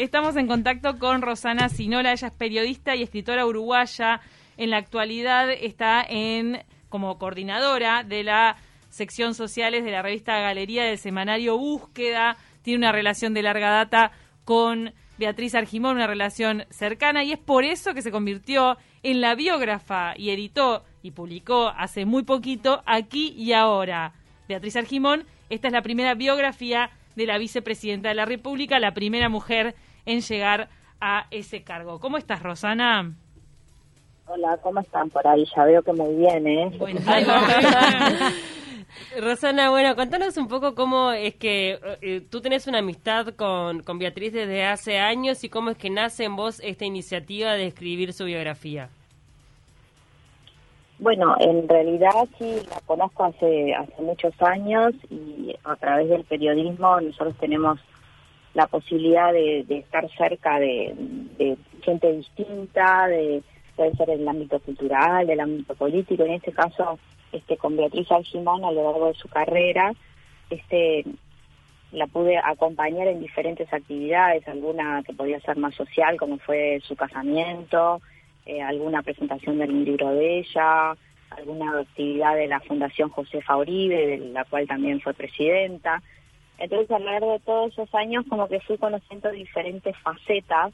Estamos en contacto con Rosana Sinola, ella es periodista y escritora uruguaya. En la actualidad está en como coordinadora de la sección sociales de la revista Galería del semanario Búsqueda. Tiene una relación de larga data con Beatriz Argimón, una relación cercana, y es por eso que se convirtió en la biógrafa y editó y publicó hace muy poquito Aquí y Ahora. Beatriz Argimón, esta es la primera biografía de la vicepresidenta de la República, la primera mujer en llegar a ese cargo. ¿Cómo estás, Rosana? Hola, ¿cómo están por ahí? Ya veo que muy bien, ¿eh? Bueno, Rosana, bueno, contanos un poco cómo es que eh, tú tenés una amistad con, con Beatriz desde hace años y cómo es que nace en vos esta iniciativa de escribir su biografía. Bueno, en realidad sí la conozco hace hace muchos años y a través del periodismo nosotros tenemos la posibilidad de, estar cerca de, gente distinta, de puede ser en el ámbito cultural, del ámbito político. En este caso, este con Beatriz Algimón a lo largo de su carrera, este la pude acompañar en diferentes actividades, alguna que podía ser más social, como fue su casamiento, eh, alguna presentación del libro de ella, alguna actividad de la Fundación Josefa Uribe, de la cual también fue presidenta. Entonces, a lo largo de todos esos años, como que fui conociendo diferentes facetas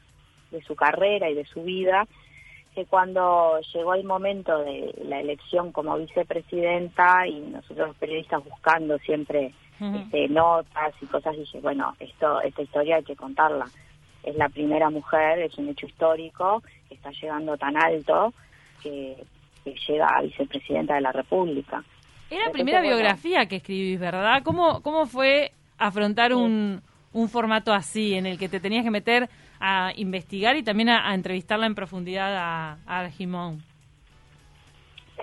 de su carrera y de su vida, que cuando llegó el momento de la elección como vicepresidenta y nosotros los periodistas buscando siempre este, notas y cosas, dije, bueno, esto esta historia hay que contarla es la primera mujer, es un hecho histórico, que está llegando tan alto que, llega a vicepresidenta de la República. Era la primera biografía que escribís, ¿verdad? ¿Cómo, cómo fue afrontar un, un formato así, en el que te tenías que meter a investigar y también a, entrevistarla en profundidad a, a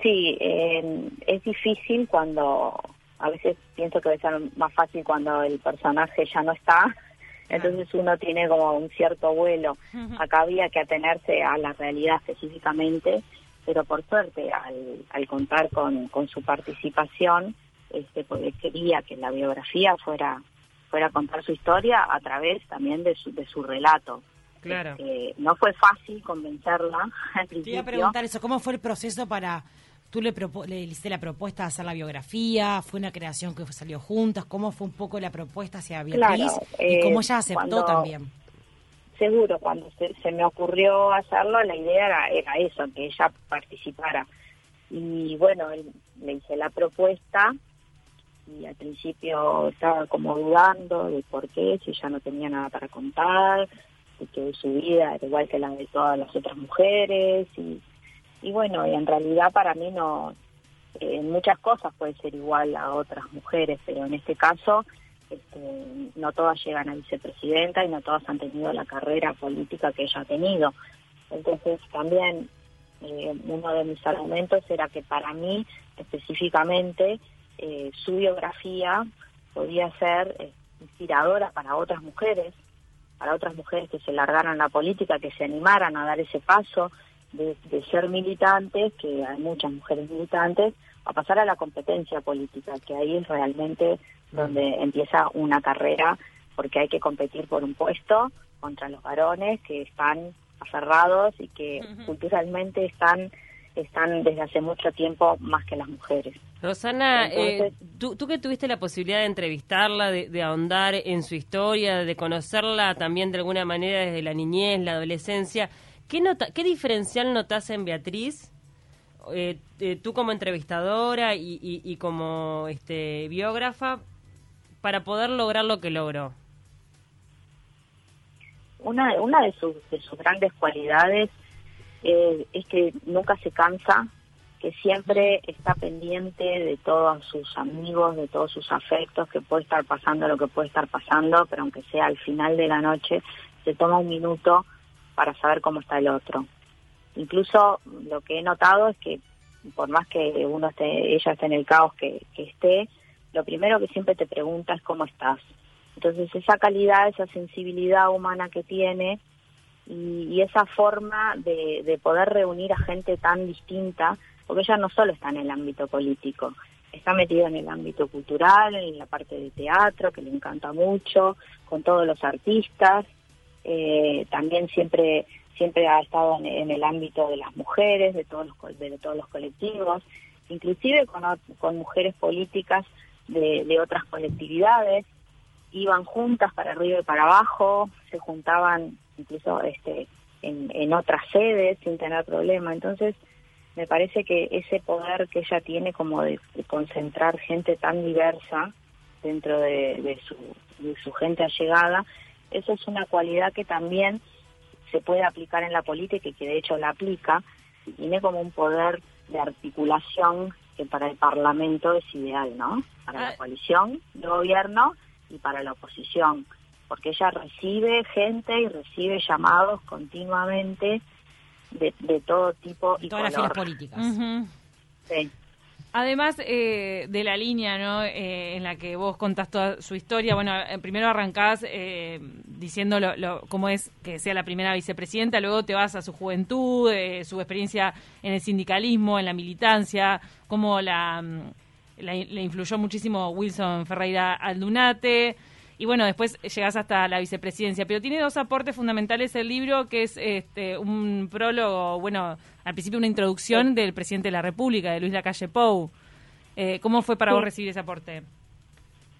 Sí, eh, es difícil cuando, a veces pienso que ser más fácil cuando el personaje ya no está, entonces uno tiene como un cierto vuelo. Acá había que atenerse a la realidad específicamente, pero por suerte al, al contar con, con su participación, este, porque quería que la biografía fuera fuera a contar su historia a través también de su, de su relato. Claro. Este, no fue fácil convencerla al principio. Te iba a preguntar eso, ¿cómo fue el proceso para tú le, le hiciste la propuesta de hacer la biografía, fue una creación que salió juntas, cómo fue un poco la propuesta hacia Beatriz y cómo ella aceptó también. Seguro, cuando se, me ocurrió hacerlo, la idea era, era eso, que ella participara. Y bueno, le hice la propuesta y al principio estaba como dudando de por qué, si ella no tenía nada para contar, de su vida era igual que la de todas las otras mujeres y y bueno, y en realidad para mí no, en muchas cosas puede ser igual a otras mujeres, pero en este caso este, no todas llegan a vicepresidenta y no todas han tenido la carrera política que ella ha tenido. Entonces también eh, uno de mis argumentos era que para mí específicamente eh, su biografía podía ser eh, inspiradora para otras mujeres, para otras mujeres que se largaran la política, que se animaran a dar ese paso, de, ser militantes, que hay muchas mujeres militantes, a pasar a la competencia política, que ahí es realmente donde empieza una carrera, porque hay que competir por un puesto contra los varones que están aferrados y que culturalmente están están desde hace mucho tiempo más que las mujeres. Rosana, eh, tú, tú, que tuviste la posibilidad de entrevistarla, de, de, ahondar en su historia, de conocerla también de alguna manera desde la niñez, la adolescencia, ¿Qué, nota, qué diferencial notas en Beatriz, eh, eh, tú como entrevistadora y, como este, biógrafa, para poder lograr lo que logró? Una, una de, sus, de sus grandes cualidades eh, es que nunca se cansa, que siempre está pendiente de todos sus amigos, de todos sus afectos, que puede estar pasando lo que puede estar pasando, pero aunque sea al final de la noche, se toma un minuto para saber cómo está el otro. Incluso lo que he notado es que por más que uno esté, ella esté en el caos que, esté, lo primero que siempre te pregunta es cómo estás. Entonces esa calidad, esa sensibilidad humana que tiene y, esa forma de, de, poder reunir a gente tan distinta, porque ella no solo está en el ámbito político, está metida en el ámbito cultural, en la parte de teatro, que le encanta mucho, con todos los artistas, eh, también siempre siempre ha estado en, el ámbito de las mujeres, de todos los, de todos los colectivos, inclusive con, con mujeres políticas de, de otras colectividades, iban juntas para arriba y para abajo, se juntaban incluso este en, en otras sedes sin tener problema. Entonces, me parece que ese poder que ella tiene como de, concentrar gente tan diversa dentro de, su, de su gente allegada, eso es una cualidad que también se puede aplicar en la política y que de hecho la aplica, tiene como un poder de articulación que para el Parlamento es ideal, ¿no? Para la ah. coalición de gobierno y para la oposición, porque ella recibe gente y recibe llamados continuamente de, todo tipo y todas las políticas. Sí. Además eh, de la línea ¿no? Eh, en la que vos contás toda su historia, bueno, eh, primero arrancás eh, diciendo lo, cómo es que sea la primera vicepresidenta, luego te vas a su juventud, su experiencia en el sindicalismo, en la militancia, cómo la, mm, la, le influyó muchísimo Wilson Ferreira Aldunate, y bueno, después llegas hasta la vicepresidencia. Pero tiene dos aportes fundamentales el libro, que es este, un prólogo, bueno, al principio una introducción del presidente de la República, de Luis Lacalle Pou. Eh, ¿Cómo fue para vos recibir ese aporte?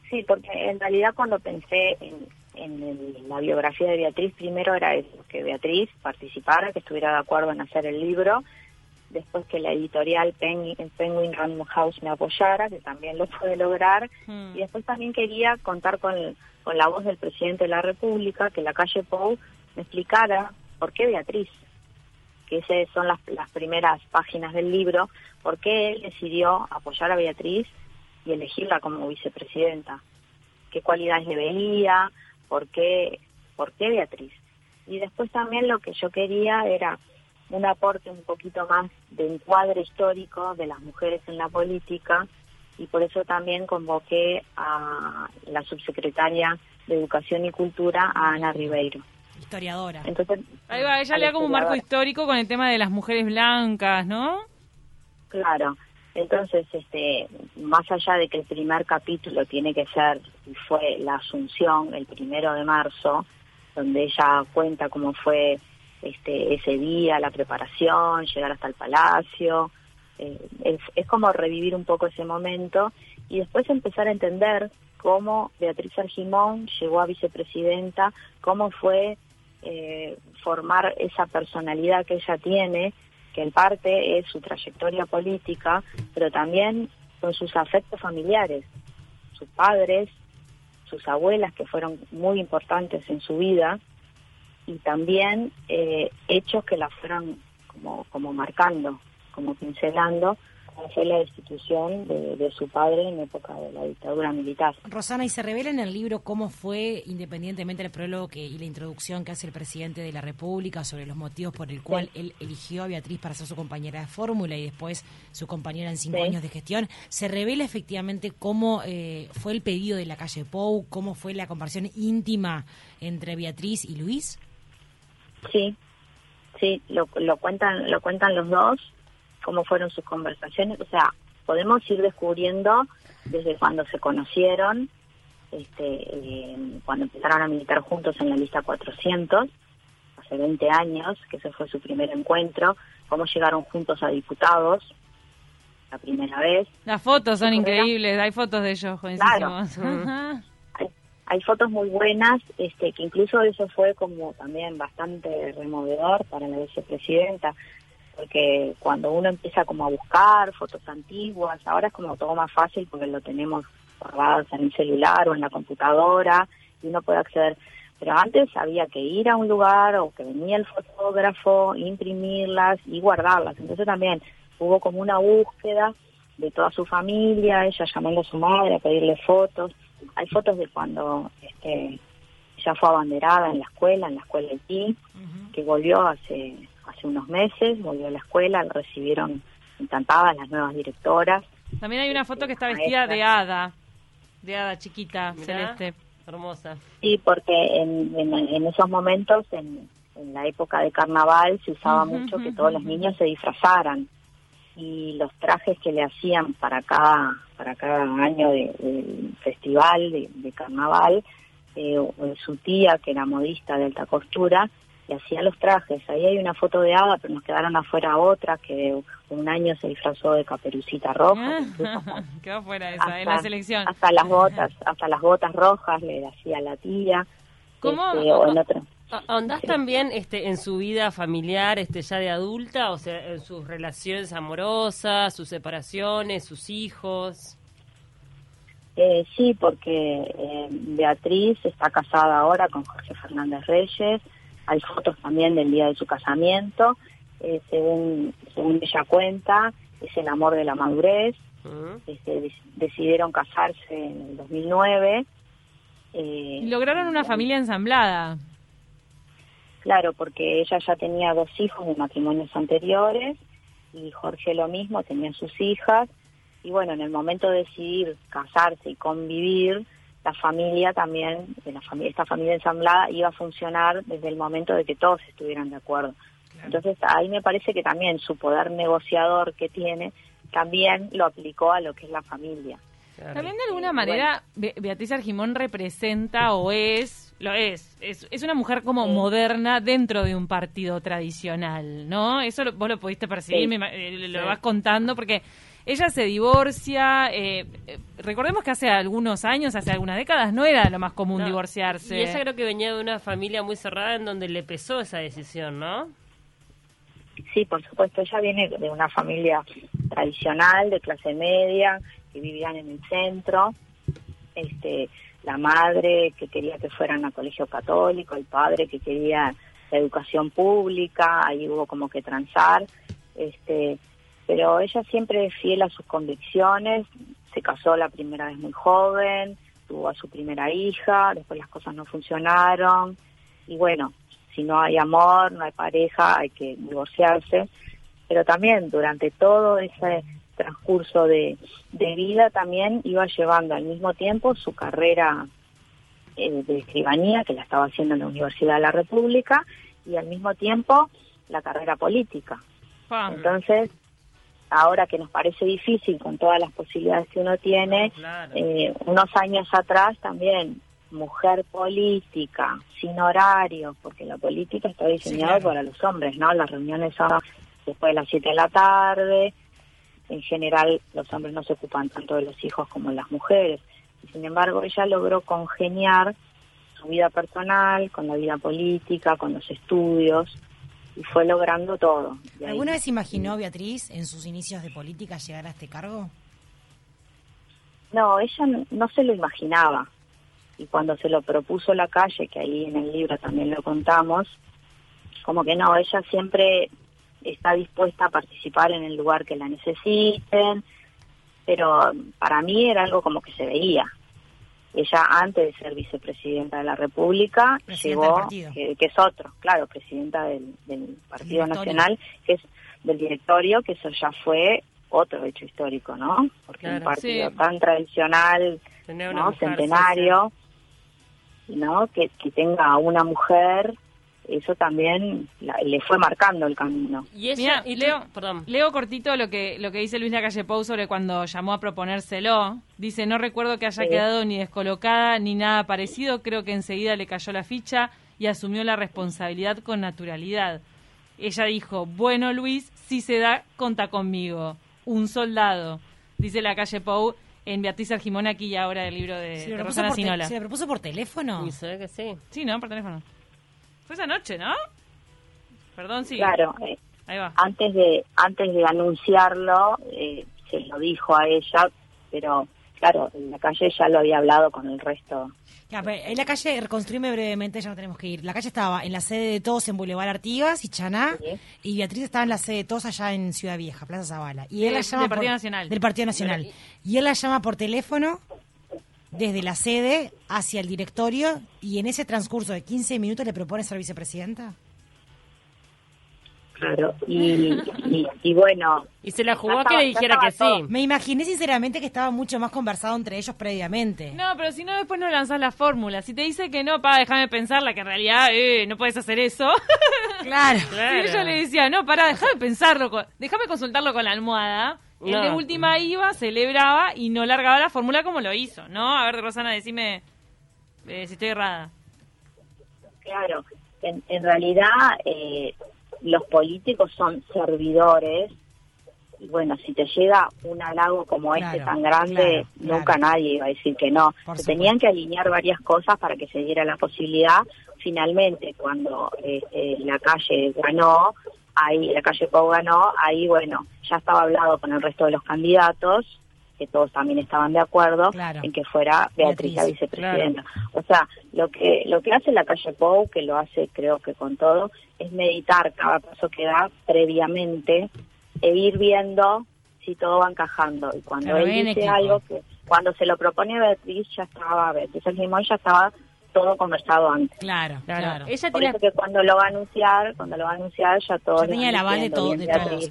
Sí, porque en realidad cuando pensé en, en la biografía de Beatriz, primero era eso, que Beatriz participara, que estuviera de acuerdo en hacer el libro, después que la editorial Penguin, Random House me apoyara, que también lo puede lograr, hmm. y después también quería contar con, con la voz del presidente de la República, que la calle Pou me explicara por qué Beatriz, que esas son las, las primeras páginas del libro, por qué él decidió apoyar a Beatriz y elegirla como vicepresidenta, qué cualidades le veía, por qué, por qué Beatriz. Y después también lo que yo quería era un aporte un poquito más de encuadre histórico de las mujeres en la política y por eso también convoqué a la subsecretaria de Educación y Cultura, a Ana Ribeiro. Historiadora. Entonces, Ahí va, ella le da como un marco histórico con el tema de las mujeres blancas, ¿no? Claro. Entonces, este, más allá de que el primer capítulo tiene que ser, fue la Asunción, el primero de marzo, donde ella cuenta cómo fue este, ese día, la preparación, llegar hasta el palacio. Eh, es, como revivir un poco ese momento y después empezar a entender cómo Beatriz Argimón llegó a vicepresidenta, cómo fue eh, formar esa personalidad que ella tiene, que en parte es su trayectoria política, pero también con sus afectos familiares, sus padres, sus abuelas que fueron muy importantes en su vida y también eh, hechos que la fueron como, como marcando, como pincelando, como fue la destitución de, su padre en época de la dictadura militar. Rosana, ¿y se revela en el libro cómo fue, independientemente del prólogo que, y la introducción que hace el presidente de la República sobre los motivos por el cual él eligió a Beatriz para ser su compañera de fórmula y después su compañera en cinco años de gestión? ¿Se revela efectivamente cómo eh, fue el pedido de la calle Pou, cómo fue la comparación íntima entre Beatriz y Luis? Sí, sí, lo, lo cuentan, lo cuentan los dos, cómo fueron sus conversaciones, o sea, podemos ir descubriendo desde cuando se conocieron, este, eh, cuando empezaron a militar juntos en la lista 400, hace 20 años, que ese fue su primer encuentro, cómo llegaron juntos a diputados la primera vez. Las fotos son increíbles, hay fotos de ellos, jovencísimos. Claro hay fotos muy buenas, este, que incluso eso fue como también bastante removedor para la vicepresidenta, porque cuando uno empieza como a buscar fotos antiguas, ahora es como todo más fácil porque lo tenemos guardados en el celular o en la computadora y uno puede acceder. Pero antes había que ir a un lugar o que venía el fotógrafo, imprimirlas y guardarlas. Entonces también hubo como una búsqueda de toda su familia, ella llamando a su madre a pedirle fotos hay fotos de cuando este, ya fue abanderada en la escuela, en la escuela Haití, que volvió hace hace unos meses, volvió a la escuela, la recibieron encantadas las nuevas directoras. También hay una foto que está vestida de hada, de hada chiquita, celeste, hermosa. Sí, porque en, en, esos momentos, en, la época de carnaval, se usaba mucho que todos los niños se disfrazaran y los trajes que le hacían para cada para cada año de, festival de, carnaval eh, su tía, que era modista de alta costura, y hacía los trajes. Ahí hay una foto de Ada, pero nos quedaron afuera otras, que un año se disfrazó de caperucita roja. Quedó fuera esa, en la selección. Hasta las botas, hasta las botas rojas le hacía la tía. ¿Cómo? Este, o en otro. ¿Andás también este, en su vida familiar este, ya de adulta? O sea, en sus relaciones amorosas, sus separaciones, sus hijos. Eh, sí, porque eh, Beatriz está casada ahora con Jorge Fernández Reyes. Hay fotos también del día de su casamiento. Eh, según, según ella cuenta, es el amor de la madurez. Este, decidieron casarse en el 2009. lograron una familia ensamblada. Claro, porque ella ya tenía dos hijos de matrimonios anteriores y Jorge lo mismo, tenía sus hijas y bueno, en el momento de decidir casarse y convivir, la familia también, de la familia, esta familia ensamblada iba a funcionar desde el momento de que todos estuvieran de acuerdo. Entonces ahí me parece que también su poder negociador que tiene también lo aplicó a lo que es la familia. También de alguna manera Beatriz Argimón representa o es, lo es, es, una mujer como moderna dentro de un partido tradicional, ¿no? Eso vos lo pudiste percibir, eh, lo vas contando porque ella se divorcia. Eh, eh, recordemos que hace algunos años, hace algunas décadas, no era lo más común divorciarse. Y ella creo que venía de una familia muy cerrada en donde le pesó esa decisión, ¿no? Sí, por supuesto. Ella viene de una familia tradicional, de clase media, que vivían en el centro. Este, la madre que quería que fueran a colegio católico, el padre que quería la educación pública, ahí hubo como que transar. Este, pero ella siempre es fiel a sus convicciones, se casó la primera vez muy joven, tuvo a su primera hija, después las cosas no funcionaron y bueno, si no hay amor, no hay pareja, hay que divorciarse, pero también durante todo ese transcurso de, vida también iba llevando al mismo tiempo su carrera eh, de escribanía, que la estaba haciendo en la Universidad de la República, y al mismo tiempo la carrera política. Entonces, ahora que nos parece difícil con todas las posibilidades que uno tiene, eh, unos años atrás también mujer política, sin horario, porque la política está diseñada para los hombres, ¿no? Las reuniones son después de las 7 de la tarde, en general los hombres no se ocupan tanto de los hijos como las mujeres, sin embargo ella logró congeniar su vida personal con la vida política, con los estudios, y fue logrando todo. ¿Alguna vez imaginó Beatriz en sus inicios de política llegar a este cargo? No, ella no se lo imaginaba. Y cuando se lo propuso la calle, que ahí en el libro también lo contamos, como que no, ella siempre está dispuesta a participar en el lugar que la necesiten, pero para mí era algo como que se veía. Ella antes de ser vicepresidenta de la República llegó, que, es otro, claro, presidenta del, Partido Nacional, que es del directorio, que eso ya fue otro hecho histórico, ¿no? Porque un partido tan tradicional, ¿no? centenario, ¿no? Que, que tenga a una mujer eso también le fue marcando el camino. Y ella, y Leo, perdón, leo cortito lo que lo que dice Luis Lacalle Pou sobre cuando llamó a proponérselo. Dice, no recuerdo que haya quedado ni descolocada ni nada parecido, creo que enseguida le cayó la ficha y asumió la responsabilidad con naturalidad. Ella dijo, bueno Luis, si se da, conta conmigo. Un soldado, dice la calle Pou en Beatriz Argimón aquí y ahora el libro de, Rosana Sinola. ¿Se le propuso por teléfono? Sí, que sí. Sí, ¿no? Por teléfono. Fue esa noche, ¿no? Perdón, sí. Claro. Eh, Ahí va. Antes de, antes de anunciarlo, eh, se lo dijo a ella, pero claro, en la calle ya lo había hablado con el resto. en la calle, reconstruime brevemente, ya no tenemos que ir. La calle estaba en la sede de todos en Boulevard Artigas y Chaná, y Beatriz estaba en la sede de todos allá en Ciudad Vieja, Plaza Zavala. Y él la llama del Partido Nacional. Del Partido Nacional. Y él la llama por teléfono desde la sede hacia el directorio y en ese transcurso de 15 minutos le propone ser vicepresidenta? Claro, y, y, bueno. Y se la jugó a que le dijera que sí. Me imaginé sinceramente que estaba mucho más conversado entre ellos previamente. No, pero si no, después no lanzás la fórmula. Si te dice que no, para déjame pensarla, que en realidad eh, no puedes hacer eso. Claro. claro. Si ella le decía, no, para, déjame pensarlo, déjame consultarlo con la almohada el de última iba, celebraba y no largaba la fórmula como lo hizo, ¿no? A ver, Rosana, decime. eh, si estoy errada. Claro, en, en realidad eh, los políticos son servidores y bueno, si te llega un halago como este tan grande, nunca nadie iba a decir que no. se tenían que alinear varias cosas para que se diera la posibilidad. Finalmente, cuando eh, eh, la calle ganó, ahí la calle Pau ganó, ahí bueno, ya estaba hablado con el resto de los candidatos que todos también estaban de acuerdo en que fuera Beatriz, la vicepresidenta. O sea, lo que lo que hace la calle Pou, que lo hace creo que con todo, es meditar cada paso que da previamente e ir viendo si todo va encajando. Y cuando él dice algo que, cuando se lo propone Beatriz, ya estaba, Beatriz el ya estaba todo conversado antes. Claro, claro. Ella Por eso que cuando lo va a anunciar, cuando lo va a anunciar ya todo. Ya tenía la base de, todo, de todos,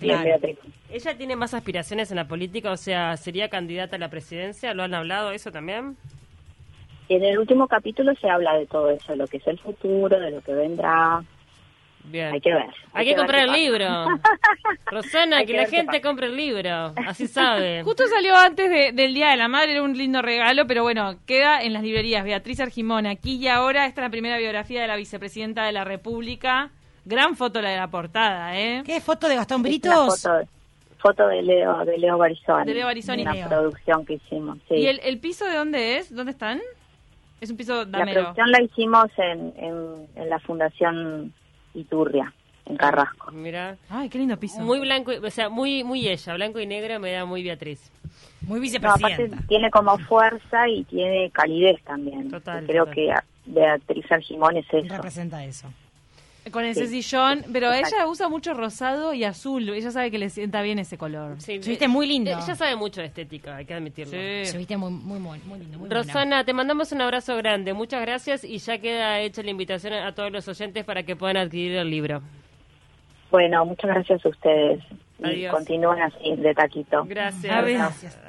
¿Ella tiene más aspiraciones en la política? O sea, ¿sería candidata a la presidencia? ¿Lo han hablado eso también? En el último capítulo se habla de todo eso, lo que es el futuro, de lo que vendrá. Bien. Hay que ver. Hay, que, comprar el libro. Rosana, que, la gente compre el libro. Así sabe. Justo salió antes del Día de la Madre, era un lindo regalo, pero bueno, queda en las librerías. Beatriz Argimón, aquí y ahora. Esta es la primera biografía de la vicepresidenta de la República. Gran foto la de la portada, ¿eh? ¿Qué foto de Gastón Britos? Foto, de Leo, de Leo Barizoni. De Leo Barizoni. Una producción que hicimos, ¿Y el, el, piso de dónde es? ¿Dónde están? Es un piso damero. La producción la hicimos en, en, en la Fundación Iturria, en Carrasco. Mira. Ay, qué lindo piso. Muy blanco, o sea, muy muy ella, blanco y negro me da muy Beatriz. Muy vicepresidenta. tiene como fuerza y tiene calidez también. Total. Creo que Beatriz Argimón es eso. Representa eso. Con ese sillón, pero ella usa mucho rosado y azul. Ella sabe que le sienta bien ese color. Sí, viste muy lindo. Ella sabe mucho de estética, hay que admitirlo. Sí. Se viste muy, muy, muy lindo. Muy Rosana, te mandamos un abrazo grande. Muchas gracias y ya queda hecha la invitación a todos los oyentes para que puedan adquirir el libro. Bueno, muchas gracias a ustedes. Y continúen así, de taquito. Gracias. Gracias.